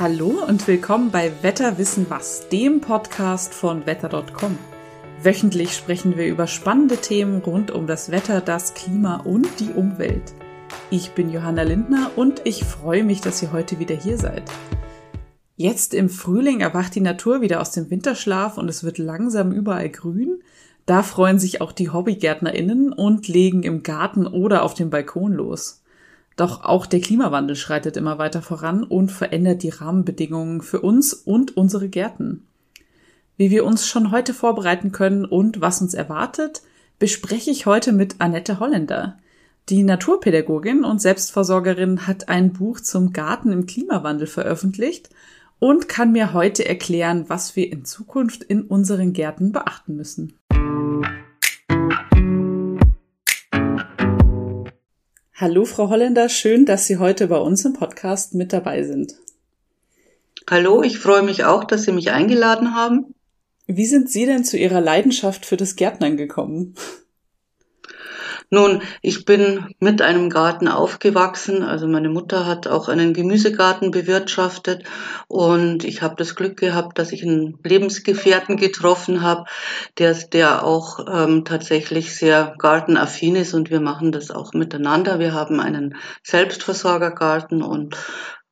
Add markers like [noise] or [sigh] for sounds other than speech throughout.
Hallo und willkommen bei Wetter wissen was, dem Podcast von wetter.com. Wöchentlich sprechen wir über spannende Themen rund um das Wetter, das Klima und die Umwelt. Ich bin Johanna Lindner und ich freue mich, dass ihr heute wieder hier seid. Jetzt im Frühling erwacht die Natur wieder aus dem Winterschlaf und es wird langsam überall grün. Da freuen sich auch die Hobbygärtnerinnen und legen im Garten oder auf dem Balkon los. Doch auch der Klimawandel schreitet immer weiter voran und verändert die Rahmenbedingungen für uns und unsere Gärten. Wie wir uns schon heute vorbereiten können und was uns erwartet, bespreche ich heute mit Annette Holländer. Die Naturpädagogin und Selbstversorgerin hat ein Buch zum Garten im Klimawandel veröffentlicht und kann mir heute erklären, was wir in Zukunft in unseren Gärten beachten müssen. Hallo, Frau Holländer, schön, dass Sie heute bei uns im Podcast mit dabei sind. Hallo, ich freue mich auch, dass Sie mich eingeladen haben. Wie sind Sie denn zu Ihrer Leidenschaft für das Gärtnern gekommen? Nun, ich bin mit einem Garten aufgewachsen. Also meine Mutter hat auch einen Gemüsegarten bewirtschaftet und ich habe das Glück gehabt, dass ich einen Lebensgefährten getroffen habe, der, der auch ähm, tatsächlich sehr gartenaffin ist und wir machen das auch miteinander. Wir haben einen Selbstversorgergarten und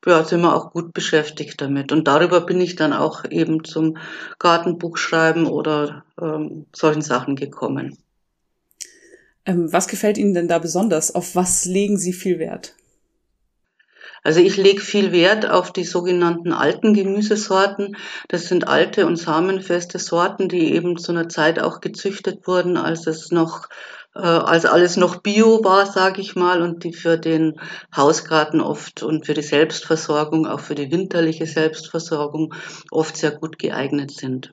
ja, sind wir auch gut beschäftigt damit. Und darüber bin ich dann auch eben zum Gartenbuchschreiben oder ähm, solchen Sachen gekommen. Ähm, was gefällt Ihnen denn da besonders? Auf was legen Sie viel Wert? Also ich lege viel Wert auf die sogenannten alten Gemüsesorten. Das sind alte und samenfeste Sorten, die eben zu einer Zeit auch gezüchtet wurden, als es noch äh, als alles noch Bio war, sage ich mal, und die für den Hausgarten oft und für die Selbstversorgung, auch für die winterliche Selbstversorgung oft sehr gut geeignet sind.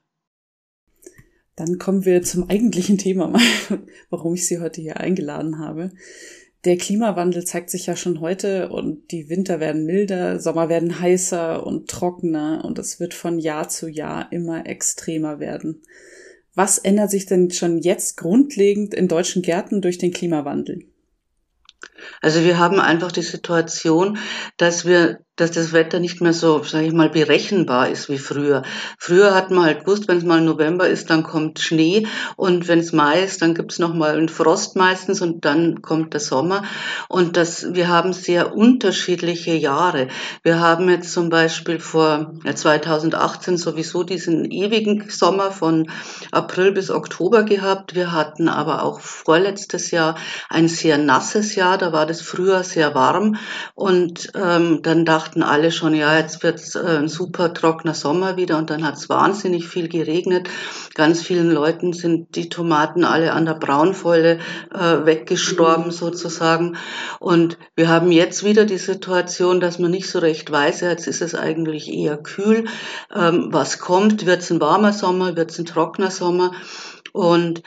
Dann kommen wir zum eigentlichen Thema, [laughs] warum ich Sie heute hier eingeladen habe. Der Klimawandel zeigt sich ja schon heute und die Winter werden milder, Sommer werden heißer und trockener und es wird von Jahr zu Jahr immer extremer werden. Was ändert sich denn schon jetzt grundlegend in deutschen Gärten durch den Klimawandel? Also wir haben einfach die Situation, dass wir dass das Wetter nicht mehr so, sage ich mal, berechenbar ist wie früher. Früher hat man halt gewusst, wenn es mal November ist, dann kommt Schnee und wenn es Mai ist, dann gibt es noch mal einen Frost meistens und dann kommt der Sommer. Und das, wir haben sehr unterschiedliche Jahre. Wir haben jetzt zum Beispiel vor ja, 2018 sowieso diesen ewigen Sommer von April bis Oktober gehabt. Wir hatten aber auch vorletztes Jahr ein sehr nasses Jahr. Da war das früher sehr warm und ähm, dann dachte dachten alle schon, ja, jetzt wird's äh, ein super trockener Sommer wieder und dann hat's wahnsinnig viel geregnet. Ganz vielen Leuten sind die Tomaten alle an der Braunfäule äh, weggestorben sozusagen. Und wir haben jetzt wieder die Situation, dass man nicht so recht weiß, jetzt ist es eigentlich eher kühl. Ähm, was kommt? Wird's ein warmer Sommer? Wird's ein trockener Sommer? Und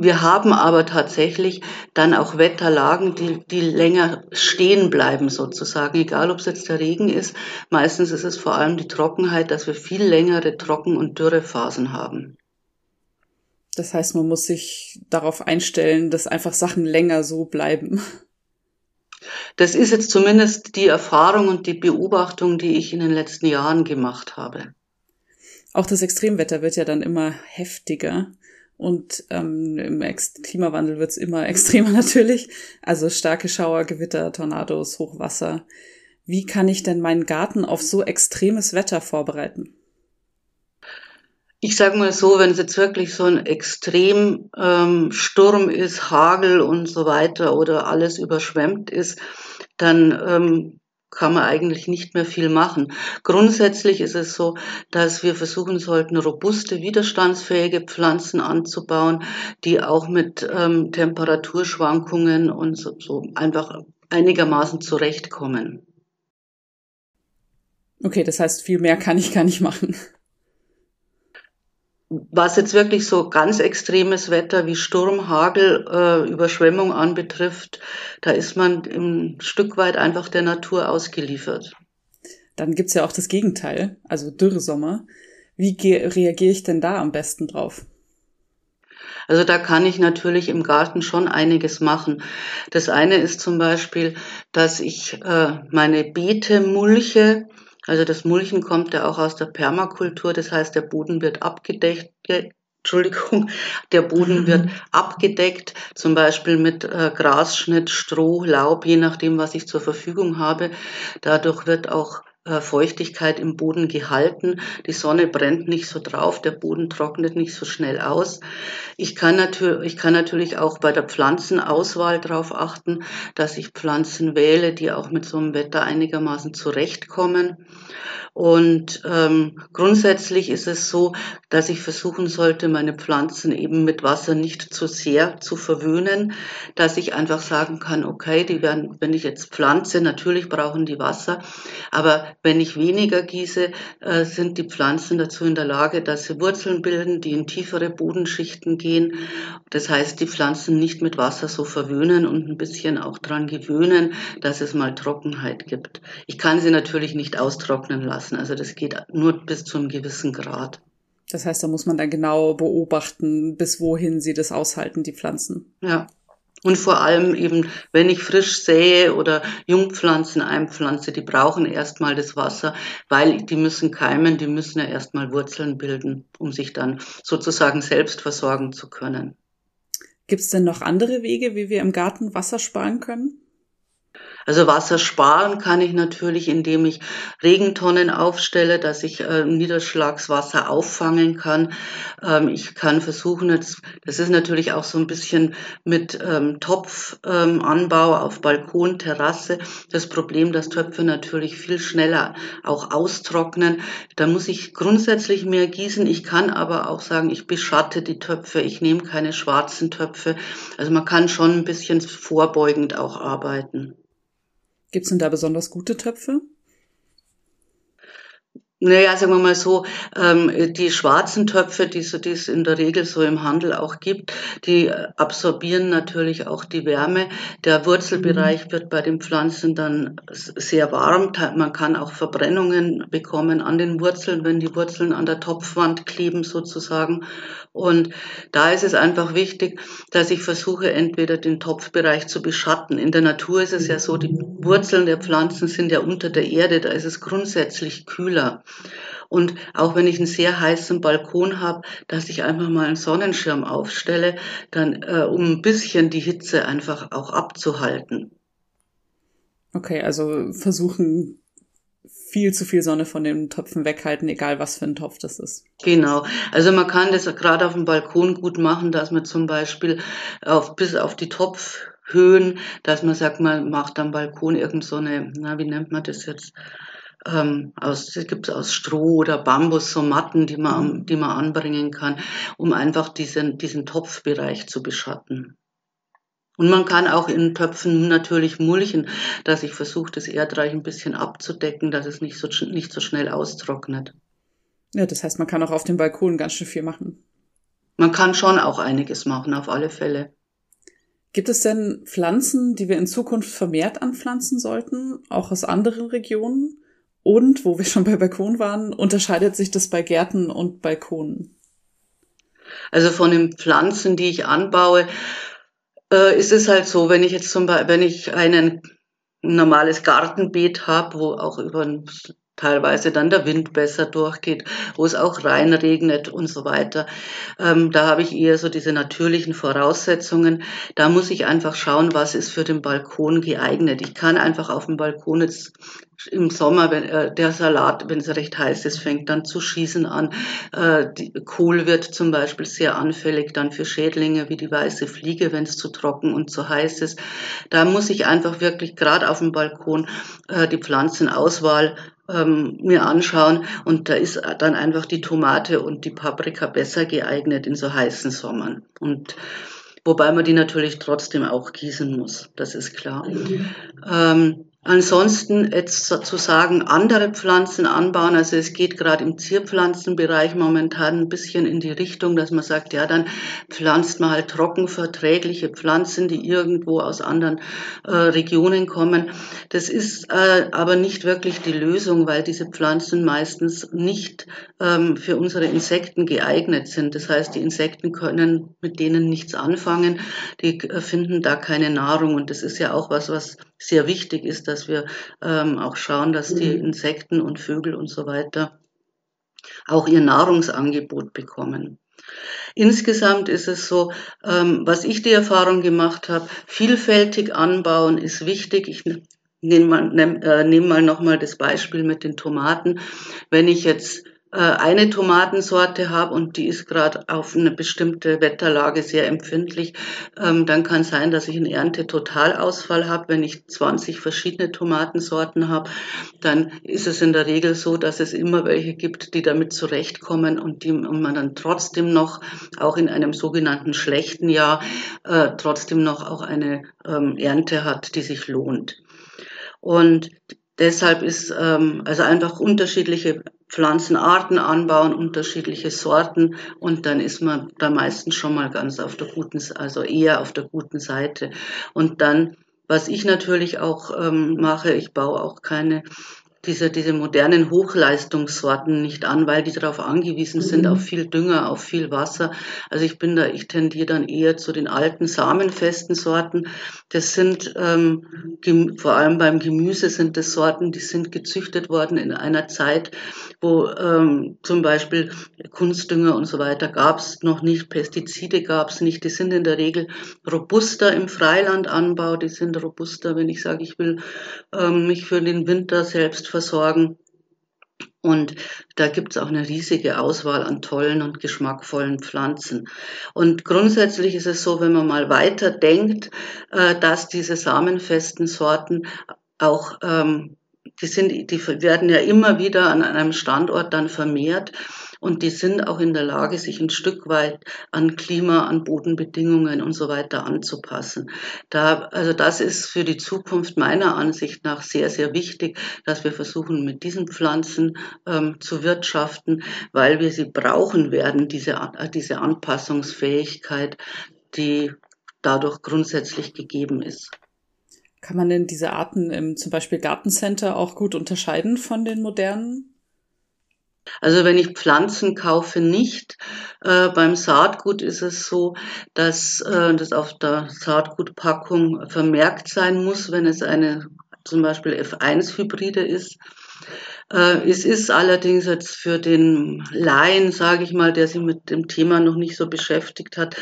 wir haben aber tatsächlich dann auch Wetterlagen, die, die länger stehen bleiben sozusagen, egal ob es jetzt der Regen ist. Meistens ist es vor allem die Trockenheit, dass wir viel längere Trocken- und Dürrephasen haben. Das heißt, man muss sich darauf einstellen, dass einfach Sachen länger so bleiben. Das ist jetzt zumindest die Erfahrung und die Beobachtung, die ich in den letzten Jahren gemacht habe. Auch das Extremwetter wird ja dann immer heftiger. Und ähm, im Ex Klimawandel wird's immer [laughs] extremer natürlich. Also starke Schauer, Gewitter, Tornados, Hochwasser. Wie kann ich denn meinen Garten auf so extremes Wetter vorbereiten? Ich sage mal so, wenn es jetzt wirklich so ein Extremsturm ähm, Sturm ist, Hagel und so weiter oder alles überschwemmt ist, dann ähm, kann man eigentlich nicht mehr viel machen. Grundsätzlich ist es so, dass wir versuchen sollten, robuste, widerstandsfähige Pflanzen anzubauen, die auch mit ähm, Temperaturschwankungen und so, so einfach einigermaßen zurechtkommen. Okay, das heißt, viel mehr kann ich gar nicht machen. Was jetzt wirklich so ganz extremes Wetter wie Sturm, Hagel, äh, Überschwemmung anbetrifft, da ist man ein Stück weit einfach der Natur ausgeliefert. Dann gibt's ja auch das Gegenteil, also Dürresommer. Wie reagiere ich denn da am besten drauf? Also da kann ich natürlich im Garten schon einiges machen. Das eine ist zum Beispiel, dass ich äh, meine Beete mulche Also das Mulchen kommt ja auch aus der Permakultur, das heißt, der Boden wird abgedeckt, Entschuldigung, [laughs] der Boden wird mhm. abgedeckt, zum Beispiel mit äh, Grasschnitt, Stroh, Laub, je nachdem, was ich zur Verfügung habe. Dadurch wird auch Feuchtigkeit im Boden gehalten. Die Sonne brennt nicht so drauf, der Boden trocknet nicht so schnell aus. Ich kann, natürlich, ich kann natürlich auch bei der Pflanzenauswahl darauf achten, dass ich Pflanzen wähle, die auch mit so einem Wetter einigermaßen zurechtkommen. Und ähm, grundsätzlich ist es so, dass ich versuchen sollte, meine Pflanzen eben mit Wasser nicht zu sehr zu verwöhnen, dass ich einfach sagen kann, okay, die werden, wenn ich jetzt pflanze, natürlich brauchen die Wasser, aber wenn ich weniger gieße, äh, sind die Pflanzen dazu in der Lage, dass sie Wurzeln bilden, die in tiefere Bodenschichten gehen. Das heißt, die Pflanzen nicht mit Wasser so verwöhnen und ein bisschen auch dran gewöhnen, dass es mal Trockenheit gibt. Ich kann sie natürlich nicht austrocknen lassen lassen. Also das geht nur bis zu einem gewissen Grad. Das heißt, da muss man dann genau beobachten, bis wohin sie das aushalten, die Pflanzen. Ja. Und vor allem eben, wenn ich frisch sähe oder Jungpflanzen einpflanze, die brauchen erstmal das Wasser, weil die müssen keimen, die müssen ja erstmal Wurzeln bilden, um sich dann sozusagen selbst versorgen zu können. Gibt es denn noch andere Wege, wie wir im Garten Wasser sparen können? Also Wasser sparen kann ich natürlich, indem ich Regentonnen aufstelle, dass ich äh, Niederschlagswasser auffangen kann. Ähm, ich kann versuchen, jetzt, das ist natürlich auch so ein bisschen mit ähm, Topfanbau ähm, auf Balkon, Terrasse, das Problem, dass Töpfe natürlich viel schneller auch austrocknen. Da muss ich grundsätzlich mehr gießen. Ich kann aber auch sagen, ich beschatte die Töpfe, ich nehme keine schwarzen Töpfe. Also man kann schon ein bisschen vorbeugend auch arbeiten. Gibt es denn da besonders gute Töpfe? Naja, sagen wir mal so, ähm, die schwarzen Töpfe, die, so, die es in der Regel so im Handel auch gibt, die absorbieren natürlich auch die Wärme. Der Wurzelbereich mhm. wird bei den Pflanzen dann sehr warm. Man kann auch Verbrennungen bekommen an den Wurzeln, wenn die Wurzeln an der Topfwand kleben sozusagen. Und da ist es einfach wichtig, dass ich versuche, entweder den Topfbereich zu beschatten. In der Natur ist es ja so, die Wurzeln der Pflanzen sind ja unter der Erde, da ist es grundsätzlich kühler. Und auch wenn ich einen sehr heißen Balkon habe, dass ich einfach mal einen Sonnenschirm aufstelle, dann äh, um ein bisschen die Hitze einfach auch abzuhalten. Okay, also versuchen viel zu viel Sonne von den Töpfen weghalten, egal was für ein Topf das ist. Genau. Also man kann das gerade auf dem Balkon gut machen, dass man zum Beispiel auf, bis auf die Topfhöhen, dass man sagt, man macht am Balkon irgend so eine, na, wie nennt man das jetzt? Ähm, aus, gibt es aus Stroh oder Bambus so Matten, die man, die man anbringen kann, um einfach diesen, diesen Topfbereich zu beschatten. Und man kann auch in Töpfen natürlich mulchen, dass ich versuche, das Erdreich ein bisschen abzudecken, dass es nicht so, nicht so schnell austrocknet. Ja, das heißt, man kann auch auf dem Balkon ganz schön viel machen. Man kann schon auch einiges machen, auf alle Fälle. Gibt es denn Pflanzen, die wir in Zukunft vermehrt anpflanzen sollten, auch aus anderen Regionen? Und, wo wir schon bei Balkon waren, unterscheidet sich das bei Gärten und Balkonen? Also von den Pflanzen, die ich anbaue, äh, ist es halt so, wenn ich jetzt zum Beispiel, wenn ich einen ein normales Gartenbeet habe, wo auch über ein teilweise dann der Wind besser durchgeht, wo es auch reinregnet und so weiter. Ähm, da habe ich eher so diese natürlichen Voraussetzungen. Da muss ich einfach schauen, was ist für den Balkon geeignet. Ich kann einfach auf dem Balkon jetzt im Sommer, wenn äh, der Salat, wenn es recht heiß ist, fängt dann zu schießen an. Äh, die, Kohl wird zum Beispiel sehr anfällig dann für Schädlinge wie die weiße Fliege, wenn es zu trocken und zu heiß ist. Da muss ich einfach wirklich gerade auf dem Balkon äh, die Pflanzenauswahl ähm, mir anschauen und da ist dann einfach die Tomate und die Paprika besser geeignet in so heißen Sommern. Und wobei man die natürlich trotzdem auch gießen muss, das ist klar. Mhm. Ähm, Ansonsten jetzt zu sagen, andere Pflanzen anbauen, also es geht gerade im Zierpflanzenbereich momentan ein bisschen in die Richtung, dass man sagt, ja, dann pflanzt man halt trockenverträgliche Pflanzen, die irgendwo aus anderen äh, Regionen kommen. Das ist äh, aber nicht wirklich die Lösung, weil diese Pflanzen meistens nicht ähm, für unsere Insekten geeignet sind. Das heißt, die Insekten können mit denen nichts anfangen, die äh, finden da keine Nahrung und das ist ja auch was, was sehr wichtig ist, ist, dass wir ähm, auch schauen, dass die mhm. Insekten und Vögel und so weiter auch ihr Nahrungsangebot bekommen. Insgesamt ist es so, ähm, was ich die Erfahrung gemacht habe, vielfältig anbauen ist wichtig. Ich nehme mal, nehm, äh, nehm mal nochmal das Beispiel mit den Tomaten. Wenn ich jetzt eine Tomatensorte habe und die ist gerade auf eine bestimmte Wetterlage sehr empfindlich, ähm, dann kann sein, dass ich einen Ernte-Totalausfall habe. Wenn ich 20 verschiedene Tomatensorten habe, dann ist es in der Regel so, dass es immer welche gibt, die damit zurechtkommen und die und man dann trotzdem noch, auch in einem sogenannten schlechten Jahr, äh, trotzdem noch auch eine ähm, Ernte hat, die sich lohnt. Und deshalb ist ähm, also einfach unterschiedliche Pflanzenarten anbauen, unterschiedliche Sorten und dann ist man da meistens schon mal ganz auf der guten, also eher auf der guten Seite. Und dann, was ich natürlich auch ähm, mache, ich baue auch keine diese, diese modernen Hochleistungssorten nicht an, weil die darauf angewiesen sind, mhm. auf viel Dünger, auf viel Wasser. Also ich bin da, ich tendiere dann eher zu den alten samenfesten Sorten. Das sind ähm, vor allem beim Gemüse sind das Sorten, die sind gezüchtet worden in einer Zeit, wo ähm, zum Beispiel Kunstdünger und so weiter gab es noch nicht, Pestizide gab es nicht. Die sind in der Regel robuster im Freilandanbau, die sind robuster, wenn ich sage, ich will ähm, mich für den Winter selbst versorgen. Und da gibt es auch eine riesige Auswahl an tollen und geschmackvollen Pflanzen. Und grundsätzlich ist es so, wenn man mal weiter denkt, äh, dass diese samenfesten Sorten auch ähm, die sind, die werden ja immer wieder an einem Standort dann vermehrt und die sind auch in der Lage, sich ein Stück weit an Klima, an Bodenbedingungen und so weiter anzupassen. Da, also das ist für die Zukunft meiner Ansicht nach sehr, sehr wichtig, dass wir versuchen, mit diesen Pflanzen ähm, zu wirtschaften, weil wir sie brauchen werden, diese, diese Anpassungsfähigkeit, die dadurch grundsätzlich gegeben ist. Kann man denn diese Arten im zum Beispiel Gartencenter auch gut unterscheiden von den modernen? Also wenn ich Pflanzen kaufe, nicht. Äh, beim Saatgut ist es so, dass äh, das auf der Saatgutpackung vermerkt sein muss, wenn es eine zum Beispiel F1-Hybride ist. Äh, es ist allerdings jetzt für den Laien, sage ich mal, der sich mit dem Thema noch nicht so beschäftigt hat,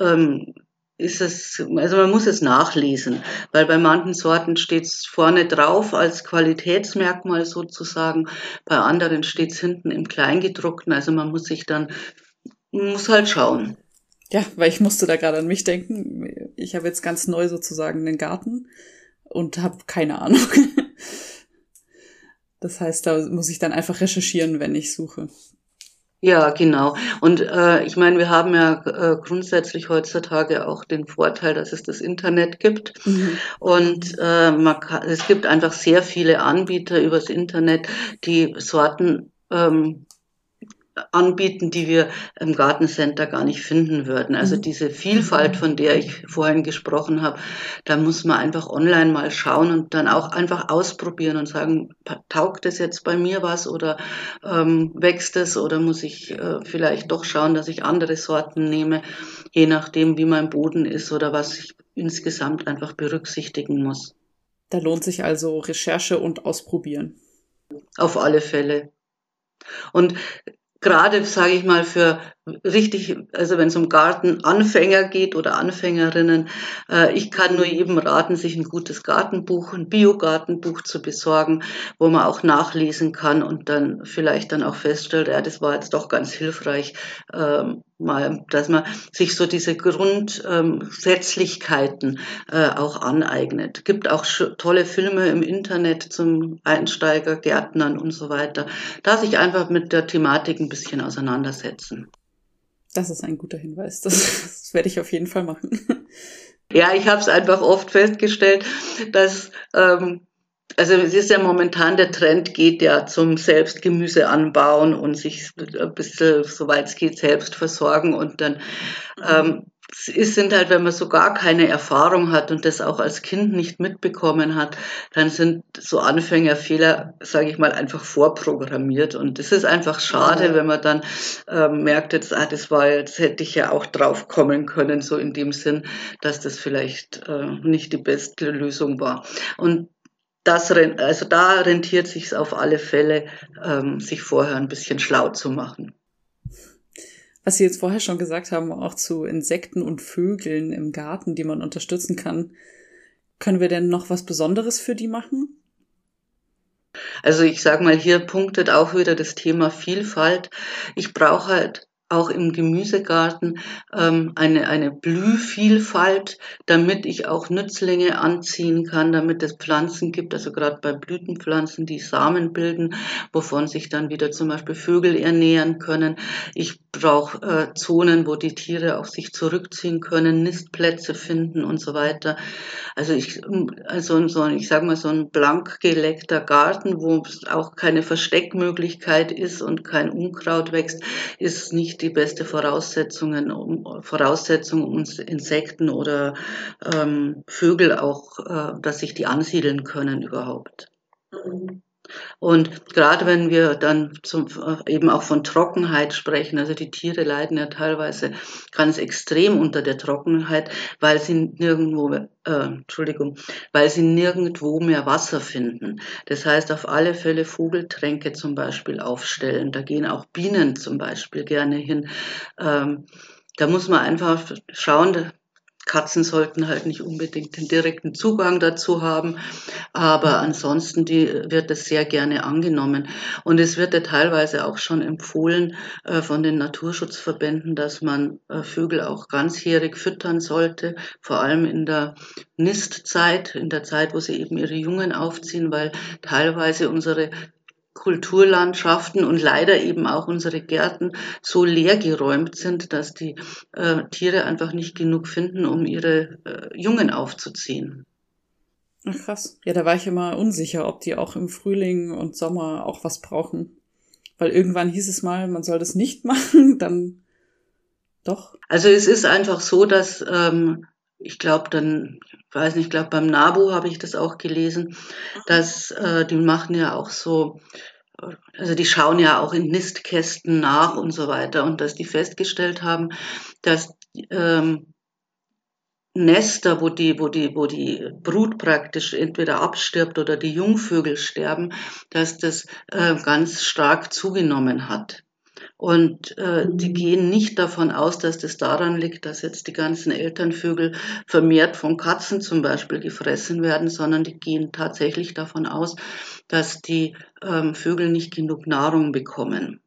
ähm, ist es, also man muss es nachlesen, weil bei manchen Sorten steht es vorne drauf als Qualitätsmerkmal sozusagen, bei anderen steht es hinten im Kleingedruckten, also man muss sich dann, muss halt schauen. Ja, weil ich musste da gerade an mich denken. Ich habe jetzt ganz neu sozusagen einen Garten und habe keine Ahnung. [laughs] Das heißt, da muss ich dann einfach recherchieren, wenn ich suche. Ja, genau. Und äh, ich meine, wir haben ja äh, grundsätzlich heutzutage auch den Vorteil, dass es das Internet gibt. Mhm. Und äh, man kann, es gibt einfach sehr viele Anbieter übers Internet, die Sorten ähm, anbieten, die wir im Gartencenter gar nicht finden würden. Also mhm. diese Vielfalt, von der ich vorhin gesprochen habe, da muss man einfach online mal schauen und dann auch einfach ausprobieren und sagen, taugt es jetzt bei mir was oder ähm, wächst es oder muss ich äh, vielleicht doch schauen, dass ich andere Sorten nehme, je nachdem, wie mein Boden ist oder was ich insgesamt einfach berücksichtigen muss. Da lohnt sich also Recherche und Ausprobieren. Auf alle Fälle. Und gerade, sage ich mal, für richtig, also wenn es um Gartenanfänger geht oder Anfängerinnen, äh, ich kann nur jedem raten, sich ein gutes Gartenbuch, ein Biogartenbuch zu besorgen, wo man auch nachlesen kann und dann vielleicht dann auch feststellt, ja, das war jetzt doch ganz hilfreich, ähm, mal, dass man sich so diese Grundsätzlichkeiten äh, auch aneignet. Gibt auch tolle Filme im Internet zum Einsteiger, Gärtnern und so weiter, da sich einfach mit der Thematik ein bisschen auseinandersetzen. Das ist ein guter Hinweis. Das, das werde ich auf jeden Fall machen. Ja, ich habe es einfach oft festgestellt, dass ähm, also es ist ja momentan der Trend geht ja zum Selbstgemüse anbauen und sich ein bisschen, soweit es geht, selbst versorgen und dann ähm, es sind halt, wenn man so gar keine Erfahrung hat und das auch als Kind nicht mitbekommen hat, dann sind so Anfängerfehler, sage ich mal, einfach vorprogrammiert. Und das ist einfach schade, ja. wenn man dann äh, merkt, jetzt, ah, das war jetzt hätte ich ja auch drauf kommen können, so in dem Sinn, dass das vielleicht äh, nicht die beste Lösung war. Und das, also da rentiert sich auf alle Fälle, ähm, sich vorher ein bisschen schlau zu machen. Was Sie jetzt vorher schon gesagt haben, auch zu Insekten und Vögeln im Garten, die man unterstützen kann, können wir denn noch was Besonderes für die machen? Also ich sage mal, hier punktet auch wieder das Thema Vielfalt. Ich brauche halt auch im Gemüsegarten ähm, eine, eine Blühvielfalt, damit ich auch Nützlinge anziehen kann, damit es Pflanzen gibt, also gerade bei Blütenpflanzen, die Samen bilden, wovon sich dann wieder zum Beispiel Vögel ernähren können. Ich brauche äh, Zonen, wo die Tiere auch sich zurückziehen können, Nistplätze finden und so weiter. Also ich, also so, ich sage mal so ein blank geleckter Garten, wo auch keine Versteckmöglichkeit ist und kein Unkraut wächst, ist nicht die beste Voraussetzungen, um, Voraussetzung, um Insekten oder ähm, Vögel auch, äh, dass sich die ansiedeln können überhaupt. Mhm. Und gerade wenn wir dann zum, eben auch von Trockenheit sprechen, also die Tiere leiden ja teilweise ganz extrem unter der Trockenheit, weil sie nirgendwo, äh, Entschuldigung, weil sie nirgendwo mehr Wasser finden. Das heißt, auf alle Fälle Vogeltränke zum Beispiel aufstellen. Da gehen auch Bienen zum Beispiel gerne hin. Ähm, da muss man einfach schauen, Katzen sollten halt nicht unbedingt den direkten Zugang dazu haben, aber ansonsten die, wird es sehr gerne angenommen. Und es wird ja teilweise auch schon empfohlen äh, von den Naturschutzverbänden, dass man äh, Vögel auch ganzjährig füttern sollte, vor allem in der Nistzeit, in der Zeit, wo sie eben ihre Jungen aufziehen, weil teilweise unsere Kulturlandschaften und leider eben auch unsere Gärten so leergeräumt sind, dass die äh, Tiere einfach nicht genug finden, um ihre äh, Jungen aufzuziehen. Ach krass. Ja, da war ich immer unsicher, ob die auch im Frühling und Sommer auch was brauchen. Weil irgendwann hieß es mal, man soll das nicht [laughs] machen, dann doch. Also es ist einfach so, dass ähm, ich glaube dann, ich weiß nicht, ich glaube beim NABU habe ich das auch gelesen, dass äh, die machen ja auch so, also die schauen ja auch in Nistkästen nach und so weiter und dass die festgestellt haben, dass ähm, Nester, wo die, wo die, wo die Brut praktisch entweder abstirbt oder die Jungvögel sterben, dass das äh, ganz stark zugenommen hat. Und äh, die gehen nicht davon aus, dass das daran liegt, dass jetzt die ganzen Elternvögel vermehrt von Katzen zum Beispiel gefressen werden, sondern die gehen tatsächlich davon aus, dass die ähm, Vögel nicht genug Nahrung bekommen.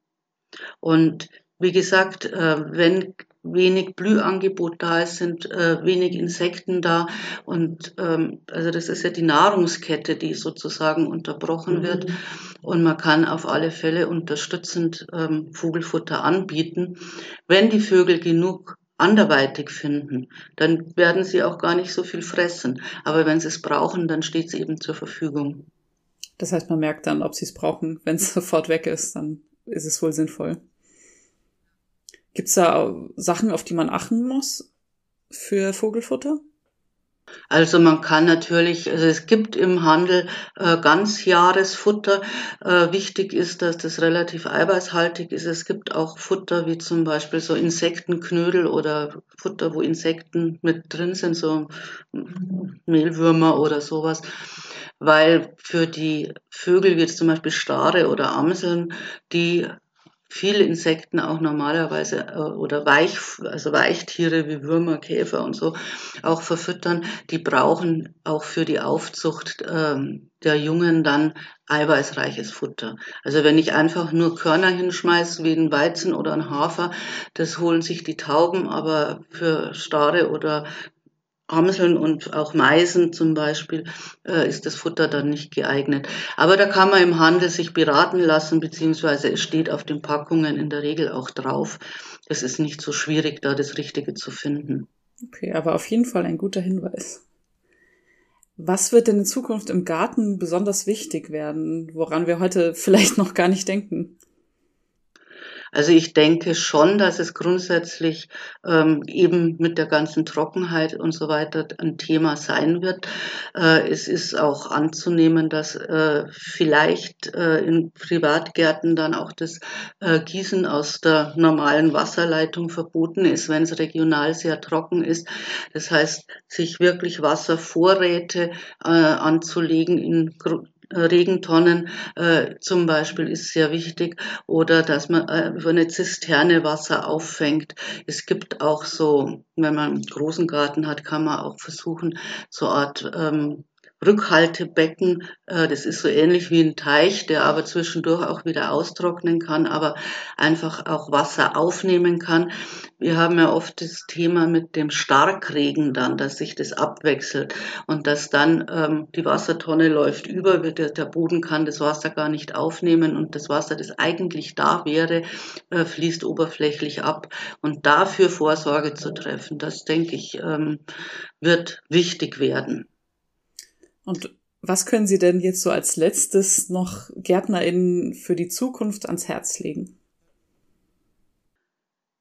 Und wie gesagt, äh, wenn wenig Blühangebot da ist, sind äh, wenig Insekten da und ähm, also das ist ja die Nahrungskette, die sozusagen unterbrochen mhm. wird und man kann auf alle Fälle unterstützend ähm, Vogelfutter anbieten, wenn die Vögel genug anderweitig finden, dann werden sie auch gar nicht so viel fressen. Aber wenn sie es brauchen, dann steht es eben zur Verfügung. Das heißt, man merkt dann, ob sie es brauchen. Wenn es [laughs] sofort weg ist, dann ist es wohl sinnvoll. Gibt es da Sachen, auf die man achten muss für Vogelfutter? Also man kann natürlich, also es gibt im Handel äh, Ganzjahresfutter. Äh, wichtig ist, dass das relativ eiweißhaltig ist. Es gibt auch Futter wie zum Beispiel so Insektenknödel oder Futter, wo Insekten mit drin sind, so Mehlwürmer oder sowas. Weil für die Vögel wie zum Beispiel Stare oder Amseln, die viele Insekten auch normalerweise äh, oder Weich, also Weichtiere wie Würmer, Käfer und so auch verfüttern, die brauchen auch für die Aufzucht ähm, der Jungen dann eiweißreiches Futter. Also wenn ich einfach nur Körner hinschmeiße wie ein Weizen oder ein Hafer, das holen sich die Tauben, aber für Stare oder Amseln und auch Meisen zum Beispiel äh, ist das Futter dann nicht geeignet. Aber da kann man im Handel sich beraten lassen, beziehungsweise es steht auf den Packungen in der Regel auch drauf. Es ist nicht so schwierig, da das Richtige zu finden. Okay, aber auf jeden Fall ein guter Hinweis. Was wird denn in Zukunft im Garten besonders wichtig werden, woran wir heute vielleicht noch gar nicht denken? Also ich denke schon, dass es grundsätzlich ähm, eben mit der ganzen Trockenheit und so weiter ein Thema sein wird. Äh, es ist auch anzunehmen, dass äh, vielleicht äh, in Privatgärten dann auch das äh, Gießen aus der normalen Wasserleitung verboten ist, wenn es regional sehr trocken ist. Das heißt, sich wirklich Wasservorräte äh, anzulegen in Regentonnen äh, zum Beispiel ist sehr wichtig oder dass man äh, über eine Zisterne Wasser auffängt. Es gibt auch so, wenn man einen großen Garten hat, kann man auch versuchen, so Art ähm, Rückhaltebecken. Äh, das ist so ähnlich wie ein Teich, der aber zwischendurch auch wieder austrocknen kann, aber einfach auch Wasser aufnehmen kann. Wir haben ja oft das Thema mit dem Starkregen dann, dass sich das abwechselt und dass dann ähm, die Wassertonne läuft über, der, der Boden kann das Wasser gar nicht aufnehmen und das Wasser, das eigentlich da wäre, äh, fließt oberflächlich ab. Und dafür Vorsorge zu treffen, das denke ich, ähm, wird wichtig werden. Und was können Sie denn jetzt so als letztes noch GärtnerInnen für die Zukunft ans Herz legen?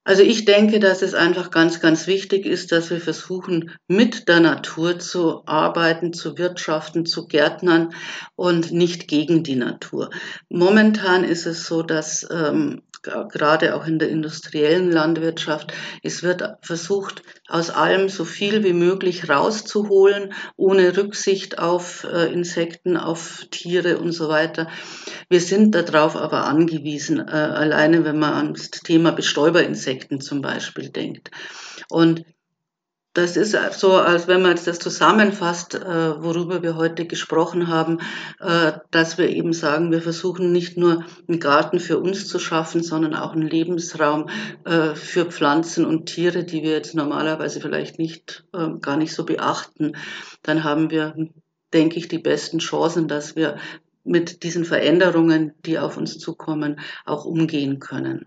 Also ich denke, dass es einfach ganz, ganz wichtig ist, dass wir versuchen, mit der Natur zu arbeiten, zu wirtschaften, zu gärtnern und nicht gegen die Natur. Momentan ist es so, dass ähm, gerade auch in der industriellen Landwirtschaft, es wird versucht, aus allem so viel wie möglich rauszuholen, ohne Rücksicht auf äh, Insekten, auf Tiere und so weiter. Wir sind darauf aber angewiesen, äh, alleine wenn man ans Thema Bestäuberinsekten zum Beispiel denkt. Und das ist so, als wenn man jetzt das zusammenfasst, äh, worüber wir heute gesprochen haben, äh, dass wir eben sagen, wir versuchen nicht nur einen Garten für uns zu schaffen, sondern auch einen Lebensraum äh, für Pflanzen und Tiere, die wir jetzt normalerweise vielleicht nicht, gar nicht so beachten. Dann haben wir, denke ich, die besten Chancen, dass wir mit diesen Veränderungen, die auf uns zukommen, auch umgehen können.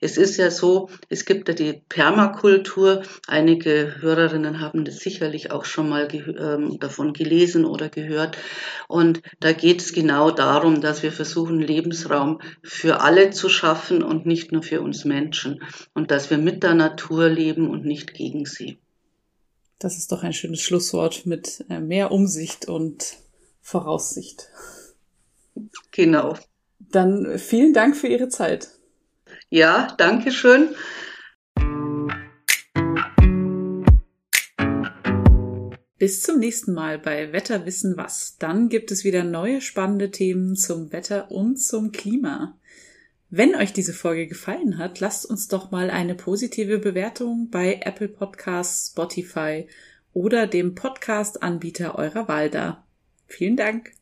Es ist ja so, es gibt ja die Permakultur. Einige Hörerinnen haben das sicherlich auch schon mal ge ähm, davon gelesen oder gehört. Und da geht es genau darum, dass wir versuchen, Lebensraum für alle zu schaffen und nicht nur für uns Menschen. Und dass wir mit der Natur leben und nicht gegen sie. Das ist doch ein schönes Schlusswort mit äh, mehr Umsicht und Voraussicht. Genau. Dann vielen Dank für Ihre Zeit. Ja, danke schön. Bis zum nächsten Mal bei Wetter wissen was. Dann gibt es wieder neue spannende Themen zum Wetter und zum Klima. Wenn euch diese Folge gefallen hat, lasst uns doch mal eine positive Bewertung bei Apple Podcasts, Spotify oder dem Podcast-Anbieter eurer Wahl da. Vielen Dank.